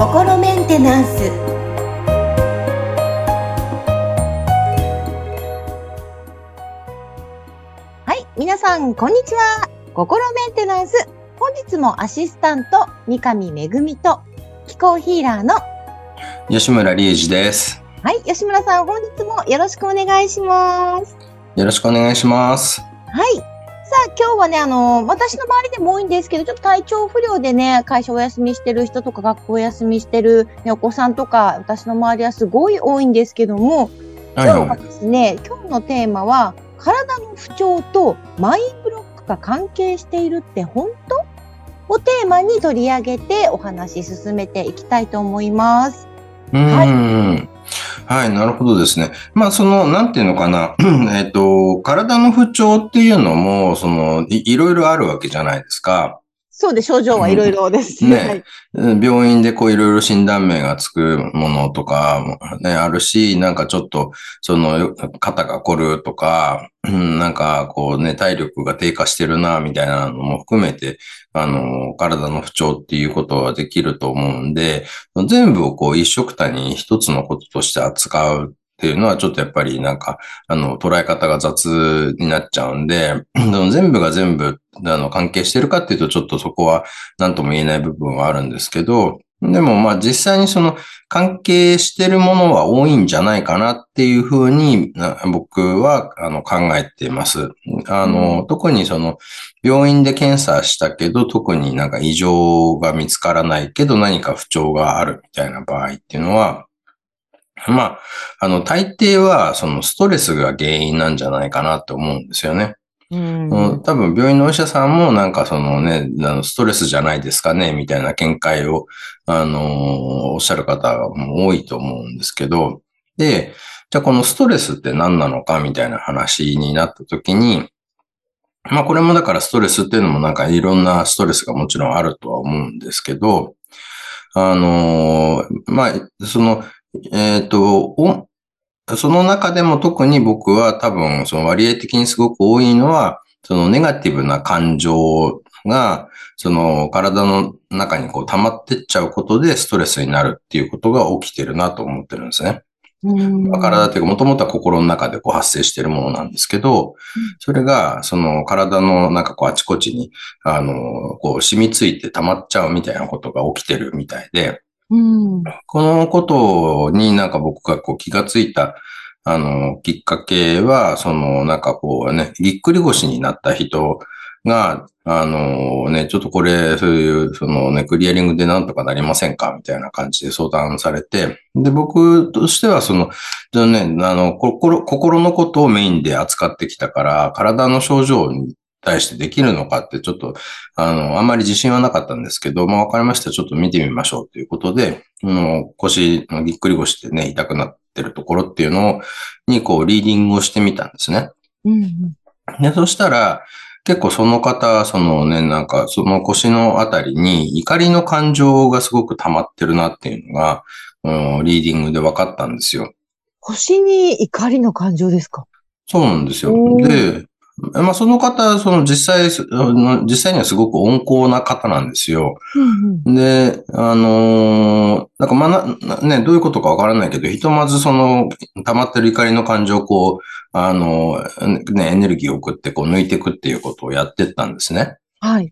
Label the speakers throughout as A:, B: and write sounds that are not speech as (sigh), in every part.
A: 心メンテナンス。はい皆さんこんにちは。心メンテナンス。本日もアシスタント三上恵と気候ヒーラーの
B: 吉村理恵です。
A: はい吉村さん本日もよろしくお願いします。
B: よろしくお願いします。
A: はい。さあ、今日はね、あの、私の周りでも多いんですけど、ちょっと体調不良でね、会社お休みしてる人とか、学校お休みしてる、ね、お子さんとか、私の周りはすごい多いんですけども、今日はですね、今日のテーマは、体の不調とマインブロックが関係しているって本当？をテーマに取り上げてお話し進めていきたいと思います。
B: はい。はい、なるほどですね。まあ、その、なんていうのかな、(clears throat) えっと、体の不調っていうのも、そのい、いろいろあるわけじゃないですか。
A: そうで、症状はいろいろです
B: ね。ね。病院でこういろいろ診断名がつくものとかもね、あるし、なんかちょっと、その、肩が凝るとか、なんかこうね、体力が低下してるな、みたいなのも含めて、あの、体の不調っていうことはできると思うんで、全部をこう一色たに一つのこととして扱うっていうのはちょっとやっぱりなんか、あの、捉え方が雑になっちゃうんで、(clears throat) 全部が全部、あの、関係してるかっていうとちょっとそこは何とも言えない部分はあるんですけど、でもまあ実際にその関係してるものは多いんじゃないかなっていうふうに僕はあの考えています。あの、特にその病院で検査したけど特になんか異常が見つからないけど何か不調があるみたいな場合っていうのは、まあ、あの、大抵は、そのストレスが原因なんじゃないかなって思うんですよね。うん、多分病院のお医者さんもなんかそのね、あのストレスじゃないですかね、みたいな見解を、あのー、おっしゃる方も多いと思うんですけど、で、じゃあこのストレスって何なのかみたいな話になった時に、まあこれもだからストレスっていうのもなんかいろんなストレスがもちろんあるとは思うんですけど、あのー、まあ、その、えっ、ー、と、その中でも特に僕は多分、その割合的にすごく多いのは、そのネガティブな感情が、その体の中にこう溜まってっちゃうことでストレスになるっていうことが起きてるなと思ってるんですね。体っていうか、もともとは心の中でこう発生しているものなんですけど、それが、その体のなんかこうあちこちに、あの、こう染みついて溜まっちゃうみたいなことが起きてるみたいで、うん、このことになんか僕がこう気がついた、あの、きっかけは、その、なんかこうね、ぎっくり腰になった人が、あのね、ちょっとこれ、そういう、そのね、クリアリングでなんとかなりませんか？みたいな感じで相談されて、で、僕としては、その、ね、あの、心、心のことをメインで扱ってきたから、体の症状に対してできるのかってちょっと、あの、あんまり自信はなかったんですけど、まあわかりました。ちょっと見てみましょうということで、うん、腰、ぎっくり腰でね、痛くなってるところっていうのに、こう、リーディングをしてみたんですね。うん、で、そしたら、結構その方、そのね、なんか、その腰のあたりに怒りの感情がすごく溜まってるなっていうのが、うん、リーディングで分かったんですよ。
A: 腰に怒りの感情ですか？
B: そうなんですよ。で、まあ、その方、その実際、実際にはすごく温厚な方なんですよ。うんうん、で、あのー、なんかまな、ね、どういうことかわからないけど、ひとまずその、溜まってる怒りの感情をこう、あのー、ね、エネルギーを送ってこう抜いていくっていうことをやってったんですね。
A: はい。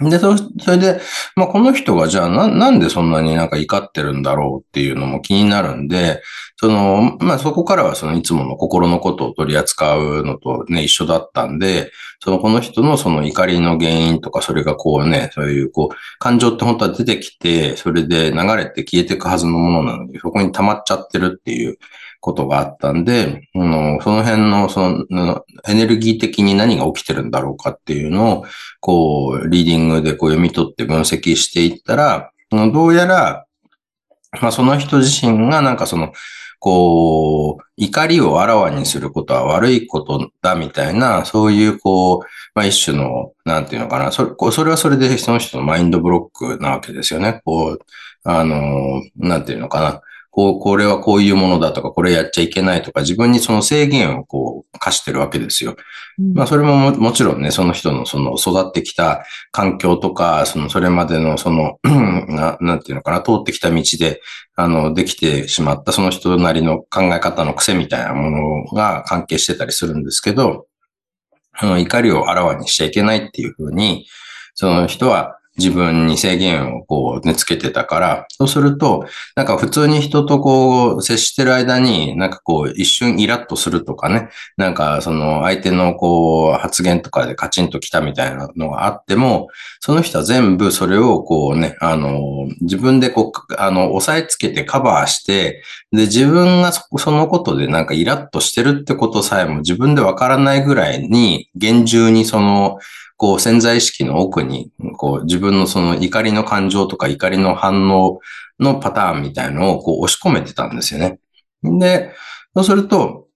B: で、それで、まあ、この人がじゃあな、なんでそんなになんか怒ってるんだろうっていうのも気になるんで、その、まあ、そこからはそのいつもの心のことを取り扱うのとね、一緒だったんで、そのこの人のその怒りの原因とか、それがこうね、そういうこう、感情って本当は出てきて、それで流れて消えていくはずのものなのに、そこに溜まっちゃってるっていうことがあったんで、うん、その辺の、その、エネルギー的に何が起きてるんだろうかっていうのを、こう、リーディングでこう読み取って分析していったら、どうやら、まあその人自身がなんかその、こう、怒りをあらわにすることは悪いことだみたいな、そういう、こう、まあ一種の、なんていうのかな、それ、それはそれでその人のマインドブロックなわけですよね。こう、あの、なんていうのかな。こう、これはこういうものだとか、これやっちゃいけないとか、自分にその制限をこう課してるわけですよ。まあ、それもももちろんね、その人のその育ってきた環境とか、そのそれまでのその、(clears throat) ななんていうのかな、通ってきた道で、あの、できてしまったその人なりの考え方の癖みたいなものが関係してたりするんですけど、あの怒りをあらわにしちゃいけないっていうふうに、その人は自分に制限をこうね、つけてたから、そうすると、なんか普通に人とこう接してる間に、なんかこう一瞬イラッとするとかね、なんかその相手のこう発言とかでカチンと来たみたいなのがあっても、その人は全部それをこうね、あの、自分でこう、あの、押さえつけてカバーして、で、自分がそのことでなんかイラッとしてるってことさえも自分でわからないぐらいに、厳重にその、こう潜在意識の奥に、こう自分のその怒りの感情とか怒りの反応のパターンみたいのをこう押し込めてたんですよね。で、そうすると、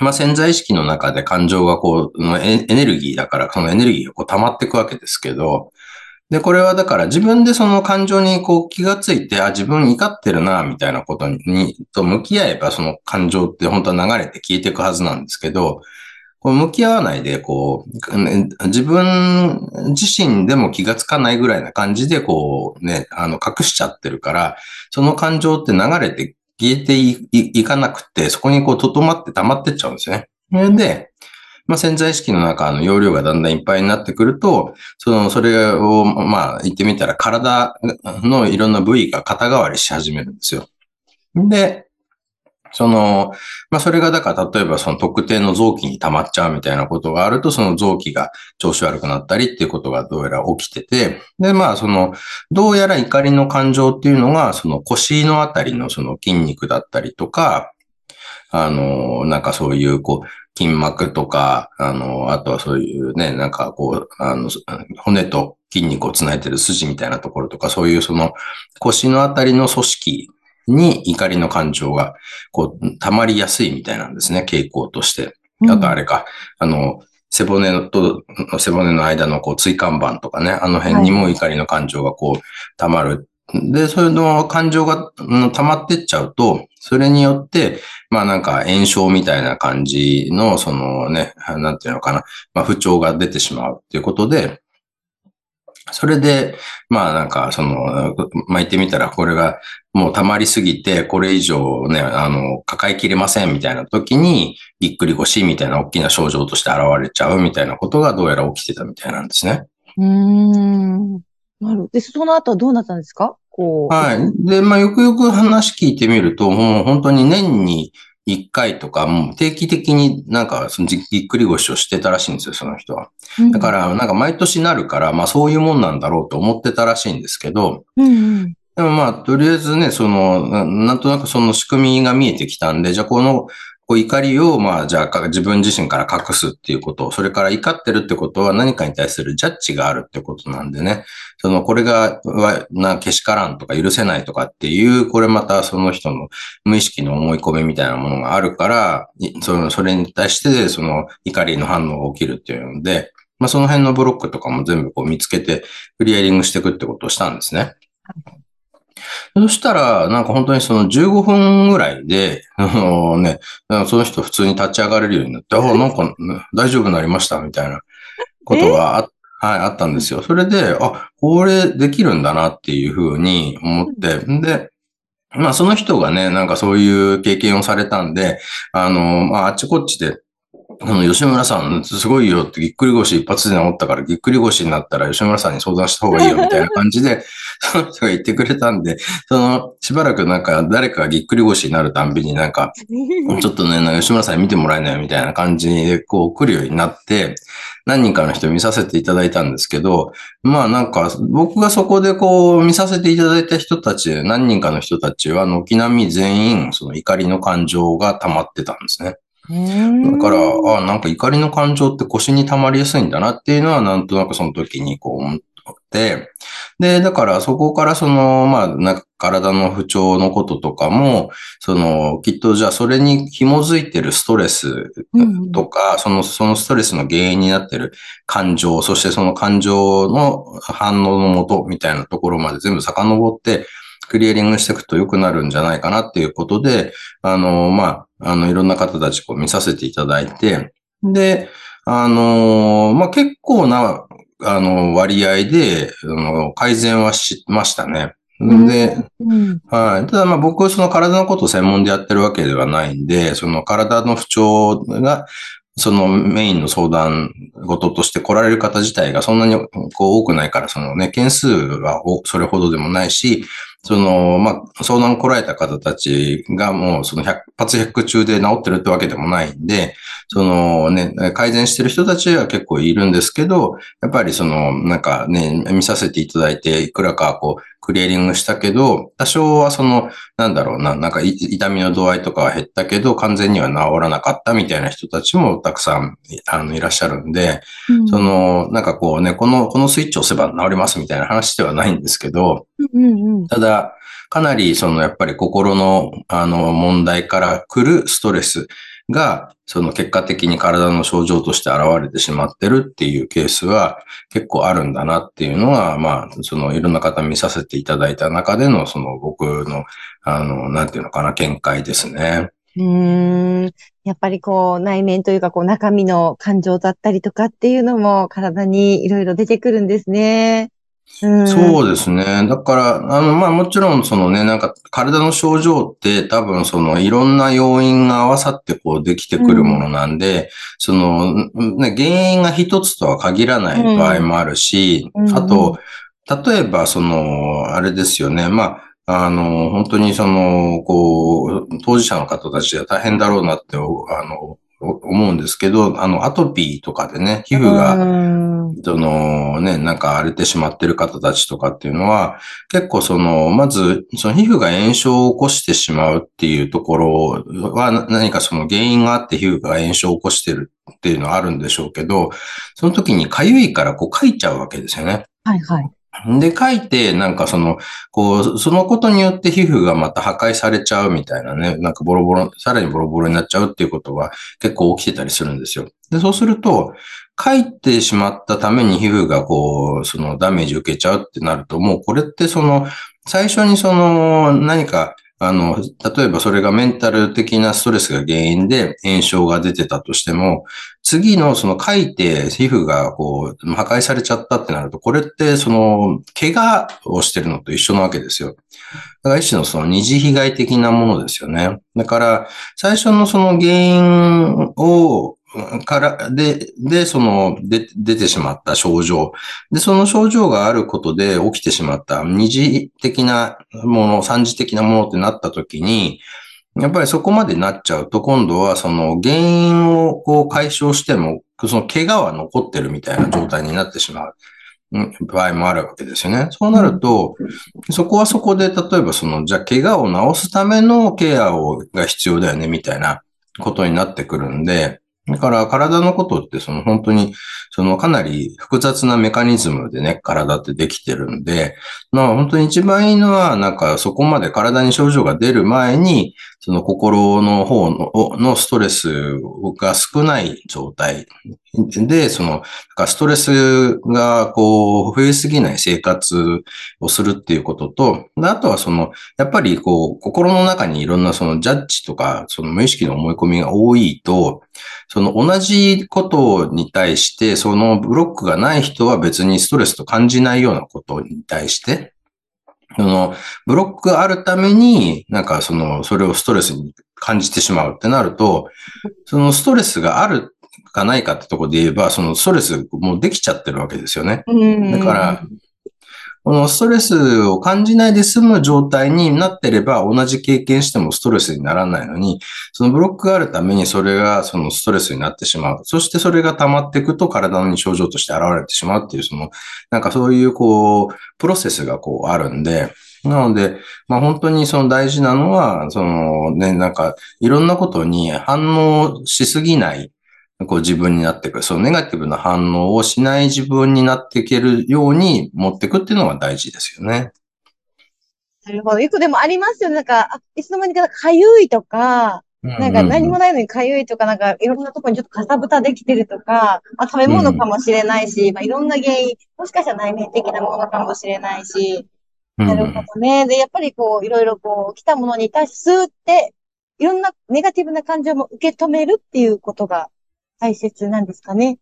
B: まあ、潜在意識の中で感情がこう、エネルギーだから、そのエネルギーがこう溜まっていくわけですけど、で、これはだから自分でその感情にこう気がついて、あ、自分怒ってるな、みたいなことに、と向き合えばその感情って本当は流れて消えていくはずなんですけど、こう向き合わないで、こう、自分自身でも気がつかないぐらいな感じで、こうね、あの、隠しちゃってるから、その感情って流れて消えていかなくて、そこにこう、とどまって溜まってっちゃうんですよね。で、まあ、潜在意識の中の容量がだんだんいっぱいになってくると、その、それを、まあ、言ってみたら体のいろんな部位が肩代わりし始めるんですよ。で、その、まあ、それがだから例えばその特定の臓器に溜まっちゃうみたいなことがあると、その臓器が調子悪くなったりっていうことがどうやら起きてて、で、まあその、どうやら怒りの感情っていうのが、その腰のあたりのその筋肉だったりとか、あの、なんかそういう、こう、筋膜とか、あの、あとはそういうね、なんかこう、あの、骨と筋肉をつないでる筋みたいなところとか、そういうその腰のあたりの組織に怒りの感情が、こう、溜まりやすいみたいなんですね、傾向として。あとあれか、うん、あの、背骨と、背骨の間のこう、椎間板とかね、あの辺にも怒りの感情がこう、溜まる。で、それの感情が溜まってっちゃうと、それによって、まあなんか炎症みたいな感じの、そのね、なんていうのかな、まあ不調が出てしまうっていうことで、それで、まあなんか、その、巻いてみたらこれがもう溜まりすぎて、これ以上ね、あの、抱えきれませんみたいな時に、ぎっくり腰みたいな大きな症状として現れちゃうみたいなことがどうやら起きてたみたいなんですね。
A: うん。なる。で、その後はどうなったんですか？こ
B: う。はい。で、まあよくよく話聞いてみると、もう本当に年に一回とか、もう定期的になんか、そのぎっくり腰をしてたらしいんですよ、その人は。だから、なんか毎年なるから、まあそういうもんなんだろうと思ってたらしいんですけど、うんうんでもまあ、とりあえずね、その、なんとなくその仕組みが見えてきたんで、じゃあこのこう怒りを、まあ、じゃあ自分自身から隠すっていうこと、それから怒ってるってことは何かに対するジャッジがあるってことなんでね、その、これが、な、けしからんとか許せないとかっていう、これまたその人の無意識の思い込みみたいなものがあるから、その、それに対して、その怒りの反応が起きるっていうので、まあ、その辺のブロックとかも全部こう見つけて、クリアリングしていくってことをしたんですね。そしたら、なんか本当にその15分ぐらいで、(laughs) あのね、その人普通に立ち上がれるようになって、あ、なんか大丈夫になりましたみたいなことがあ,、はい、あったんですよ。それで、あ、これできるんだなっていうふうに思って、で、まあその人がね、なんかそういう経験をされたんで、あの、まああっちこっちであの、吉村さん、すごいよってぎっくり腰一発で治ったからぎっくり腰になったら吉村さんに相談した方がいいよみたいな感じで、その人が言ってくれたんで、その、しばらくなんか誰かがぎっくり腰になるたんびになんか、(laughs) ちょっとね、吉村さんに見てもらえないみたいな感じでこう来るようになって、何人かの人見させていただいたんですけど、まあなんか僕がそこでこう見させていただいた人たち、何人かの人たちは軒並み全員その怒りの感情が溜まってたんですね。だから、あなんか怒りの感情って腰に溜まりやすいんだなっていうのは、なんとなくその時にこうで、だからそこからその、まあ、なんか体の不調のこととかも、その、きっとじゃあそれに紐づいてるストレスとか、うん、その、そのストレスの原因になってる感情、そしてその感情の反応のもとみたいなところまで全部遡って、クリアリングしていくと良くなるんじゃないかなっていうことで、あの、まあ、あの、いろんな方たちこう見させていただいて、で、あの、まあ、結構な、あの、割合で、あの、改善はしましたね。で、はい。ただまあ僕、その体のことを専門でやってるわけではないんで、その体の不調が、そのメインの相談事として来られる方自体がそんなにこう多くないから、そのね、件数はそれほどでもないし、その、まあ、相談来られた方たちがもうその100発100中で治ってるってわけでもないんで、そのね、改善してる人たちは結構いるんですけど、やっぱりその、なんかね、見させていただいて、いくらかこう、クリエリングしたけど、多少はその、なんだろうな、なんか痛みの度合いとかは減ったけど、完全には治らなかったみたいな人たちもたくさん、あの、いらっしゃるんで、うん、その、なんかこうね、この、このスイッチを押せば治りますみたいな話ではないんですけど、うんうん、ただ、かなりそのやっぱり心のあの問題から来るストレスが、その結果的に体の症状として現れてしまってるっていうケースは結構あるんだなっていうのは、まあ、そのいろんな方見させていただいた中での、その僕の、あの、なんていうのかな、見解ですね。
A: うん。やっぱりこう内面というかこう中身の感情だったりとかっていうのも体にいろいろ出てくるんですね。
B: そうですね。だから、あの、まあもちろんそのね、なんか体の症状って多分そのいろんな要因が合わさってこうできてくるものなんで、うん、その、ね、原因が一つとは限らない場合もあるし、うん、あと、例えばその、あれですよね。まあ、あの、本当にその、こう、当事者の方たちは大変だろうなって、あの、思うんですけど、あの、アトピーとかでね、皮膚が、そのね、なんか荒れてしまってる方たちとかっていうのは、結構その、まず、その皮膚が炎症を起こしてしまうっていうところは、何かその原因があって皮膚が炎症を起こしてるっていうのはあるんでしょうけど、その時に痒いからこう書いちゃうわけですよね。
A: はいはい。
B: で、書いて、なんかその、こう、そのことによって皮膚がまた破壊されちゃうみたいなね、なんかボロボロ、さらにボロボロになっちゃうっていうことが結構起きてたりするんですよ。で、そうすると、書いてしまったために皮膚がこう、そのダメージ受けちゃうってなると、もうこれってその、最初にその、何か、あの、例えばそれがメンタル的なストレスが原因で炎症が出てたとしても、次のその書いて皮膚がこう破壊されちゃったってなると、これってその怪我をしてるのと一緒なわけですよ。だから一種のその二次被害的なものですよね。だから最初のその原因をから、で、で、その、で、出てしまった症状。で、その症状があることで起きてしまった二次的なもの、三次的なものってなった時に、やっぱりそこまでなっちゃうと、今度はその原因をこう解消しても、その怪我は残ってるみたいな状態になってしまう。場合もあるわけですよね。そうなると、そこはそこで、例えばその、じゃあ怪我を治すためのケアをが必要だよね、みたいなことになってくるんで、だから体のことってその本当にそのかなり複雑なメカニズムでね、体ってできてるんで、まあ本当に一番いいのはなんかそこまで体に症状が出る前に、その心の方ののストレスが少ない状態で、その、ストレスがこう増えすぎない生活をするっていうことと、あとはその、やっぱりこう、心の中にいろんなそのジャッジとか、その無意識の思い込みが多いと、その同じことに対して、そのブロックがない人は別にストレスと感じないようなことに対して、その、ブロックがあるために、なんかその、それをストレスに感じてしまうってなると、そのストレスがあるかないかってとこで言えば、そのストレスもうできちゃってるわけですよね。だから、このストレスを感じないで済む状態になってれば、同じ経験してもストレスにならないのに、そのブロックがあるためにそれがそのストレスになってしまう。そしてそれが溜まっていくと体に症状として現れてしまうっていう、その、なんかそういうこう、プロセスがこうあるんで、なので、まあ本当にその大事なのは、そのね、なんかいろんなことに反応しすぎないこう自分になっていく、そのネガティブな反応をしない自分になっていけるように持っていくっていうのが大事ですよね。
A: なるほど。よくでもありますよね。なんか、あいつの間にかかゆいとか、なんか何もないのにかゆいとか、なんかいろんなところにちょっとかさぶたできてるとか、まあ、食べ物かもしれないし、うん、まあ、いろんな原因、もしかしたら内面的なものかもしれないし、なるほどね。で、やっぱりこう、いろいろこう、来たものに対して、って、いろんなネガティブな感情も受け止めるっていうことが大切なんですかね。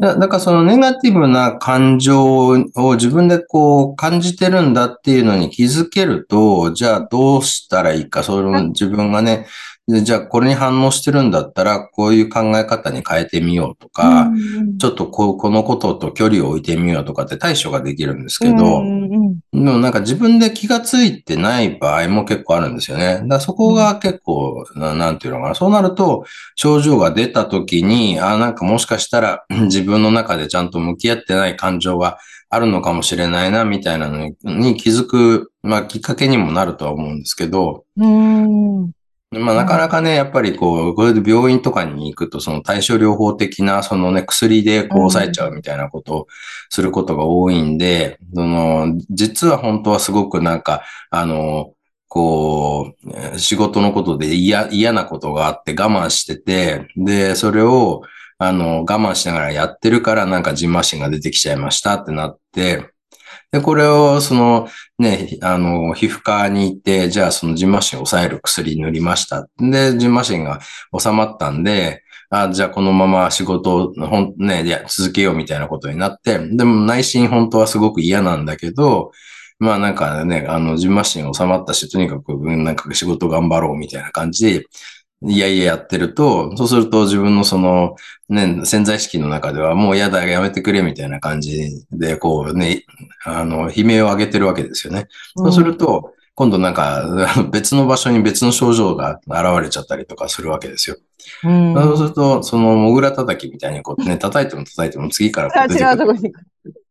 B: だだからそのネガティブな感情を自分でこう感じてるんだっていうのに気づけると、じゃあどうしたらいいか、その自分がね、じゃあこれに反応してるんだったら、こういう考え方に変えてみようとか、ちょっとこうこのことと距離を置いてみようとかって対処ができるんですけど、でもなんか自分で気がついてない場合も結構あるんですよね。だそこが結構、ななんていうのかな。そうなると、症状が出た時に、あなんかもしかしたら自分の中でちゃんと向き合ってない感情があるのかもしれないな、みたいなのに気づく、まあきっかけにもなるとは思うんですけど、
A: うん
B: まあ、なかなかね、やっぱりこう、これで病院とかに行くと、その対処療法的な、そのね、薬でこう抑えちゃうみたいなことをすることが多いんで、その、実は本当はすごくなんか、あの、こう、仕事のことで嫌、嫌なことがあって我慢してて、で、それを、あの、我慢しながらやってるから、なんかジンマシンが出てきちゃいましたってなって、で、これを、その、ね、あの、皮膚科に行って、じゃあそのジンマシンを抑える薬塗りました。で、ジンマシンが収まったんで、あじゃあこのまま仕事を、ほん、ね、いや、続けようみたいなことになって、でも内心本当はすごく嫌なんだけど、まあなんかね、あの、ジンマシン収まったし、とにかく、なんか仕事頑張ろうみたいな感じで、いやいややってると、そうすると自分のその、ね、潜在意識の中ではもう嫌だ、やめてくれみたいな感じで、こうね、あの、悲鳴を上げてるわけですよね。そうすると、今度なんか (laughs) 別の場所に別の症状が現れちゃったりとかするわけですよ。うん、そうすると、その、モグラ叩きみたいにこうね、叩いても叩いても次からこう出てくる。違うとこに。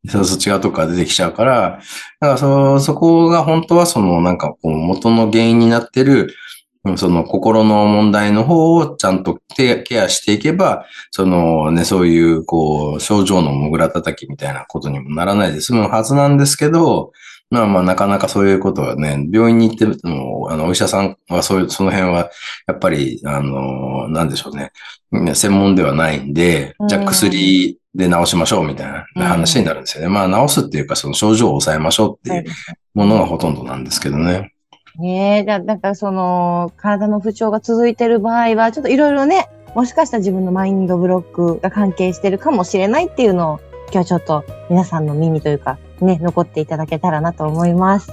B: そうそう、違うとこから出てきちゃうから、だからそ、そこが本当はそのなんかこう元の原因になってるその心の問題の方をちゃんとケアしていけば、そのね、そういう、こう、症状のもぐら叩きみたいなことにもならないで済むはずなんですけど、まあまあ、なかなかそういうことはね、病院に行っても、あの、お医者さんはそういう、その辺は、やっぱり、あの、なんでしょうね、専門ではないんで、じゃあ薬で治しましょうみたいな話になるんですよね。まあ、治すっていうか、その症状を抑えましょうっていうものがほとんどなんですけどね。
A: ねえ、だだからその、体の不調が続いてる場合は、ちょっといろいろね、もしかしたら自分のマインドブロックが関係してるかもしれないっていうのを、今日ちょっと皆さんの耳というか、ね、残っていただけたらなと思います。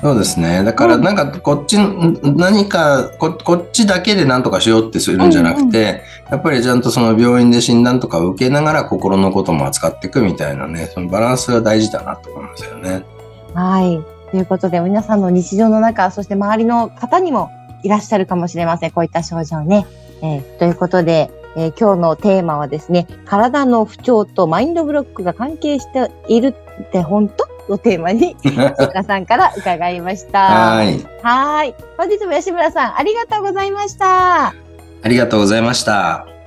B: そうですね。だからなんかこっち、何かこ、こっちだけで何とかしようってするんじゃなくて、うんうん、やっぱりちゃんとその病院で診断とかを受けながら心のことも扱っていくみたいなね、そのバランスが大事だなと思いますよね。
A: はい。ということで、皆さんの日常の中、そして周りの方にもいらっしゃるかもしれません。こういった症状ね。えー、ということで、えー、今日のテーマはですね、体の不調とマインドブロックが関係しているって本当をテーマに、(laughs) 吉さんから伺いました。
B: はい。
A: はい。本日も吉村さん、ありがとうございました。
B: ありがとうございました。